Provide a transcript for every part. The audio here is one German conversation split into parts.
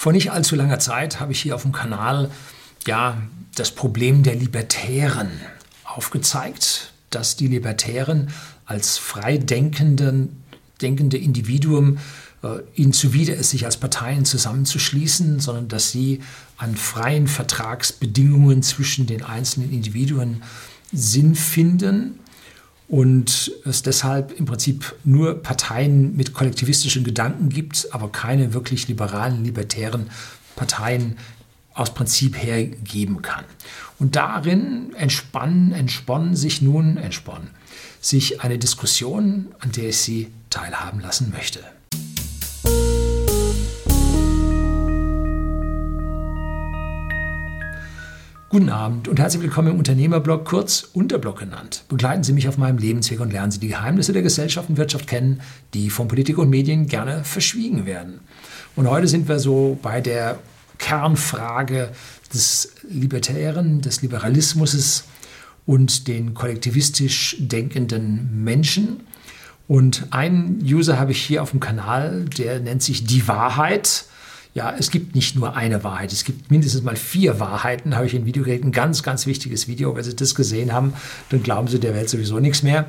Vor nicht allzu langer Zeit habe ich hier auf dem Kanal ja das Problem der Libertären aufgezeigt, dass die Libertären als freidenkende denkende Individuum äh, ihnen zuwider ist, sich als Parteien zusammenzuschließen, sondern dass sie an freien Vertragsbedingungen zwischen den einzelnen Individuen Sinn finden und es deshalb im Prinzip nur Parteien mit kollektivistischen Gedanken gibt, aber keine wirklich liberalen, libertären Parteien aus Prinzip her geben kann. Und darin entspannen, entsponnen sich nun, entsponnen sich eine Diskussion, an der ich Sie teilhaben lassen möchte. Guten Abend und herzlich willkommen im Unternehmerblog, kurz Unterblog genannt. Begleiten Sie mich auf meinem Lebensweg und lernen Sie die Geheimnisse der Gesellschaft und Wirtschaft kennen, die von Politik und Medien gerne verschwiegen werden. Und heute sind wir so bei der Kernfrage des Libertären, des Liberalismus und den kollektivistisch denkenden Menschen. Und einen User habe ich hier auf dem Kanal, der nennt sich Die Wahrheit ja, es gibt nicht nur eine Wahrheit, es gibt mindestens mal vier Wahrheiten, habe ich in Video geredet. Ein ganz, ganz wichtiges Video. Wenn Sie das gesehen haben, dann glauben Sie der Welt sowieso nichts mehr.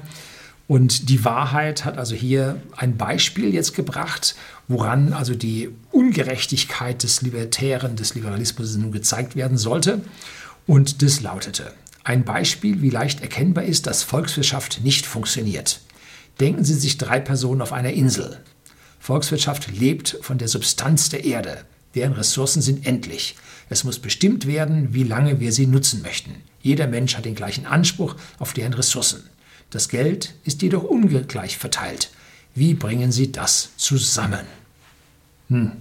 Und die Wahrheit hat also hier ein Beispiel jetzt gebracht, woran also die Ungerechtigkeit des Libertären, des Liberalismus nun gezeigt werden sollte. Und das lautete, ein Beispiel, wie leicht erkennbar ist, dass Volkswirtschaft nicht funktioniert. Denken Sie sich drei Personen auf einer Insel. Volkswirtschaft lebt von der Substanz der Erde. Deren Ressourcen sind endlich. Es muss bestimmt werden, wie lange wir sie nutzen möchten. Jeder Mensch hat den gleichen Anspruch auf deren Ressourcen. Das Geld ist jedoch ungleich verteilt. Wie bringen Sie das zusammen? Hm.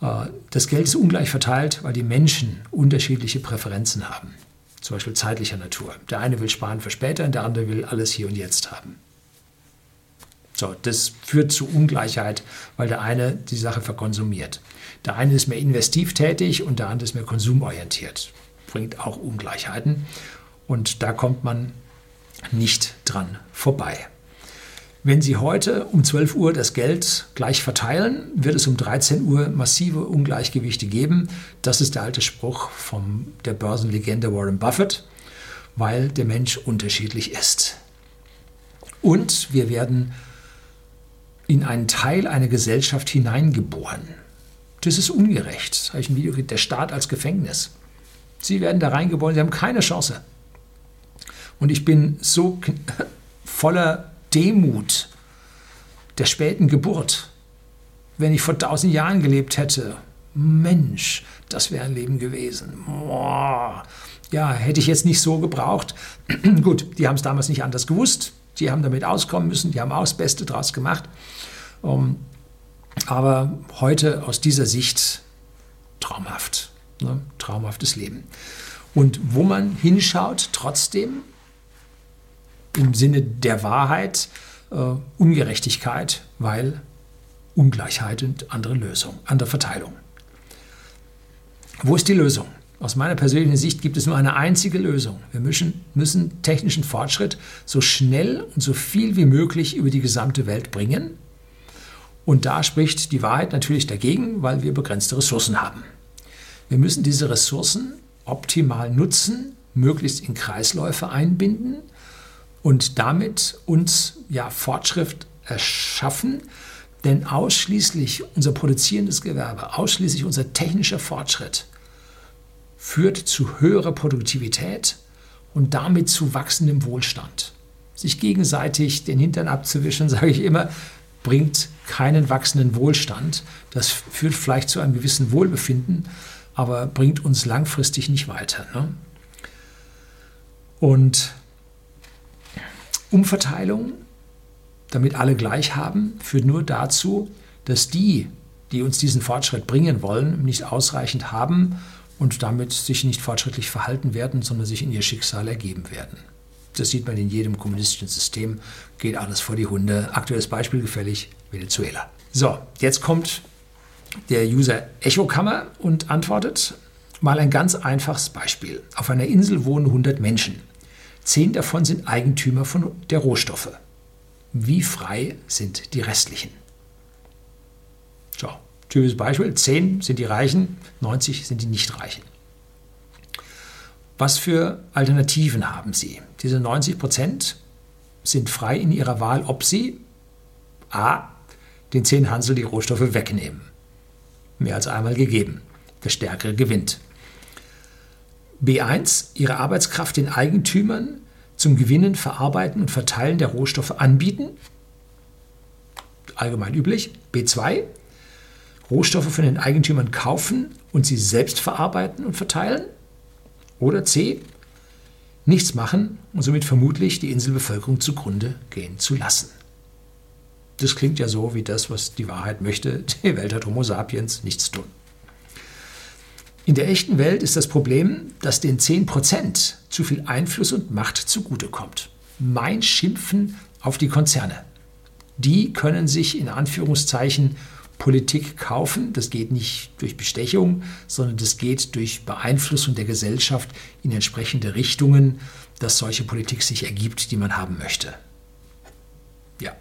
Äh, das Geld ist ungleich verteilt, weil die Menschen unterschiedliche Präferenzen haben. Zum Beispiel zeitlicher Natur. Der eine will sparen für später, der andere will alles hier und jetzt haben. So, das führt zu Ungleichheit, weil der eine die Sache verkonsumiert. Der eine ist mehr investiv tätig und der andere ist mehr konsumorientiert. Bringt auch Ungleichheiten und da kommt man nicht dran vorbei. Wenn Sie heute um 12 Uhr das Geld gleich verteilen, wird es um 13 Uhr massive Ungleichgewichte geben. Das ist der alte Spruch von der Börsenlegende Warren Buffett, weil der Mensch unterschiedlich ist. Und wir werden in einen Teil einer Gesellschaft hineingeboren. Das ist ungerecht. Das habe ich ein Video gesehen. Der Staat als Gefängnis. Sie werden da reingeboren, sie haben keine Chance. Und ich bin so voller Demut der späten Geburt. Wenn ich vor tausend Jahren gelebt hätte, Mensch, das wäre ein Leben gewesen. Boah. Ja, hätte ich jetzt nicht so gebraucht. Gut, die haben es damals nicht anders gewusst. Die haben damit auskommen müssen, die haben auch das Beste draus gemacht. Um, ähm, aber heute aus dieser Sicht traumhaft, ne? traumhaftes Leben. Und wo man hinschaut, trotzdem im Sinne der Wahrheit äh, Ungerechtigkeit, weil Ungleichheit und andere Lösung, andere Verteilung. Wo ist die Lösung? Aus meiner persönlichen Sicht gibt es nur eine einzige Lösung. Wir müssen, müssen technischen Fortschritt so schnell und so viel wie möglich über die gesamte Welt bringen. Und da spricht die Wahrheit natürlich dagegen, weil wir begrenzte Ressourcen haben. Wir müssen diese Ressourcen optimal nutzen, möglichst in Kreisläufe einbinden und damit uns ja Fortschritt erschaffen, denn ausschließlich unser produzierendes Gewerbe, ausschließlich unser technischer Fortschritt führt zu höherer Produktivität und damit zu wachsendem Wohlstand. Sich gegenseitig den Hintern abzuwischen, sage ich immer, bringt keinen wachsenden Wohlstand. Das führt vielleicht zu einem gewissen Wohlbefinden, aber bringt uns langfristig nicht weiter. Ne? Und Umverteilung, damit alle gleich haben, führt nur dazu, dass die, die uns diesen Fortschritt bringen wollen, nicht ausreichend haben und damit sich nicht fortschrittlich verhalten werden, sondern sich in ihr Schicksal ergeben werden. Das sieht man in jedem kommunistischen System, geht alles vor die Hunde. Aktuelles Beispiel gefällig, Venezuela. So, jetzt kommt der User Echokammer und antwortet mal ein ganz einfaches Beispiel. Auf einer Insel wohnen 100 Menschen. Zehn davon sind Eigentümer von der Rohstoffe. Wie frei sind die restlichen? Typisches Beispiel, 10 sind die Reichen, 90 sind die Nicht-Reichen. Was für Alternativen haben Sie? Diese 90 Prozent sind frei in ihrer Wahl, ob sie a. den 10 Hansel die Rohstoffe wegnehmen. Mehr als einmal gegeben. Der Stärkere gewinnt. B1. Ihre Arbeitskraft den Eigentümern zum Gewinnen, Verarbeiten und Verteilen der Rohstoffe anbieten. Allgemein üblich. B2. Rohstoffe von den Eigentümern kaufen und sie selbst verarbeiten und verteilen. Oder C. Nichts machen und somit vermutlich die Inselbevölkerung zugrunde gehen zu lassen. Das klingt ja so wie das, was die Wahrheit möchte. Die Welt hat Homo sapiens nichts tun. In der echten Welt ist das Problem, dass den 10% zu viel Einfluss und Macht zugutekommt. Mein Schimpfen auf die Konzerne. Die können sich in Anführungszeichen Politik kaufen. Das geht nicht durch Bestechung, sondern das geht durch Beeinflussung der Gesellschaft in entsprechende Richtungen, dass solche Politik sich ergibt, die man haben möchte. Ja.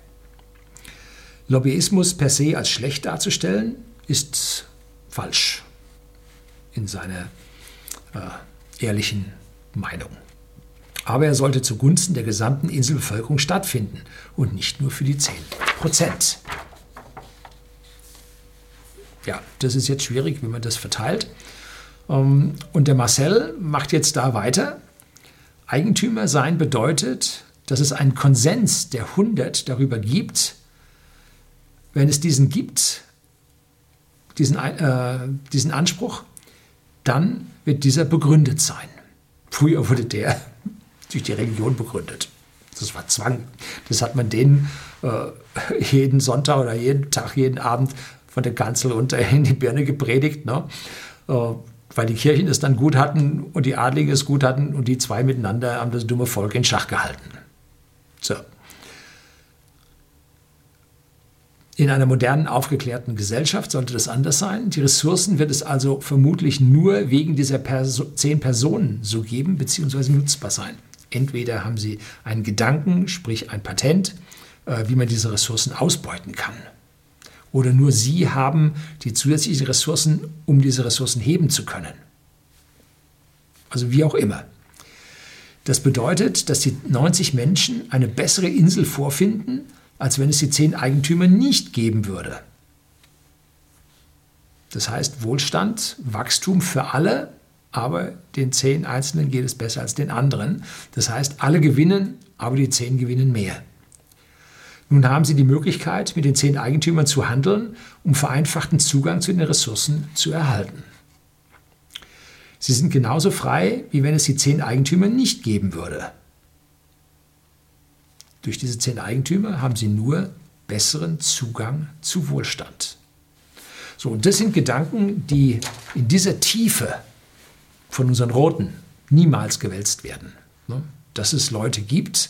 Lobbyismus per se als schlecht darzustellen, ist falsch in seiner äh, ehrlichen Meinung. Aber er sollte zugunsten der gesamten Inselbevölkerung stattfinden und nicht nur für die 10 Prozent. Ja, das ist jetzt schwierig, wie man das verteilt. Ähm, und der Marcel macht jetzt da weiter. Eigentümer sein bedeutet, dass es einen Konsens der 100 darüber gibt. Wenn es diesen gibt, diesen, äh, diesen Anspruch, dann wird dieser begründet sein. Früher wurde der durch die Religion begründet. Das war Zwang. Das hat man denen äh, jeden Sonntag oder jeden Tag, jeden Abend von der Kanzel runter in die Birne gepredigt, ne? äh, weil die Kirchen es dann gut hatten und die Adligen es gut hatten und die zwei miteinander haben das dumme Volk in Schach gehalten. So. In einer modernen, aufgeklärten Gesellschaft sollte das anders sein. Die Ressourcen wird es also vermutlich nur wegen dieser Perso zehn Personen so geben bzw. nutzbar sein. Entweder haben sie einen Gedanken, sprich ein Patent, äh, wie man diese Ressourcen ausbeuten kann. Oder nur sie haben die zusätzlichen Ressourcen, um diese Ressourcen heben zu können. Also wie auch immer. Das bedeutet, dass die 90 Menschen eine bessere Insel vorfinden, als wenn es die zehn Eigentümer nicht geben würde. Das heißt Wohlstand, Wachstum für alle, aber den zehn Einzelnen geht es besser als den anderen. Das heißt, alle gewinnen, aber die zehn gewinnen mehr. Nun haben Sie die Möglichkeit, mit den zehn Eigentümern zu handeln, um vereinfachten Zugang zu den Ressourcen zu erhalten. Sie sind genauso frei, wie wenn es die zehn Eigentümer nicht geben würde. Durch diese zehn Eigentümer haben sie nur besseren Zugang zu Wohlstand. So, und das sind Gedanken, die in dieser Tiefe von unseren Roten niemals gewälzt werden. Ne? Dass es Leute gibt,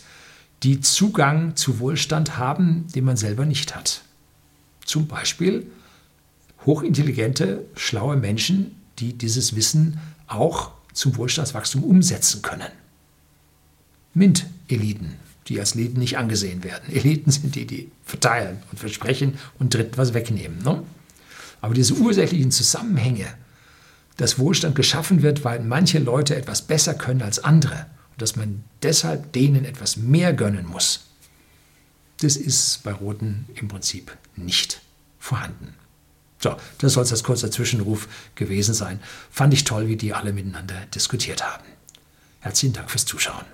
die Zugang zu Wohlstand haben, den man selber nicht hat. Zum Beispiel hochintelligente, schlaue Menschen, die dieses Wissen auch zum Wohlstandswachstum umsetzen können. MINT-Eliten die als Eliten nicht angesehen werden. Eliten sind die, die verteilen und versprechen und dritten was wegnehmen. Ne? Aber diese ursächlichen Zusammenhänge, dass Wohlstand geschaffen wird, weil manche Leute etwas besser können als andere dass man deshalb denen etwas mehr gönnen muss, das ist bei Roten im Prinzip nicht vorhanden. So, das soll es als kurzer Zwischenruf gewesen sein. Fand ich toll, wie die alle miteinander diskutiert haben. Herzlichen Dank fürs Zuschauen.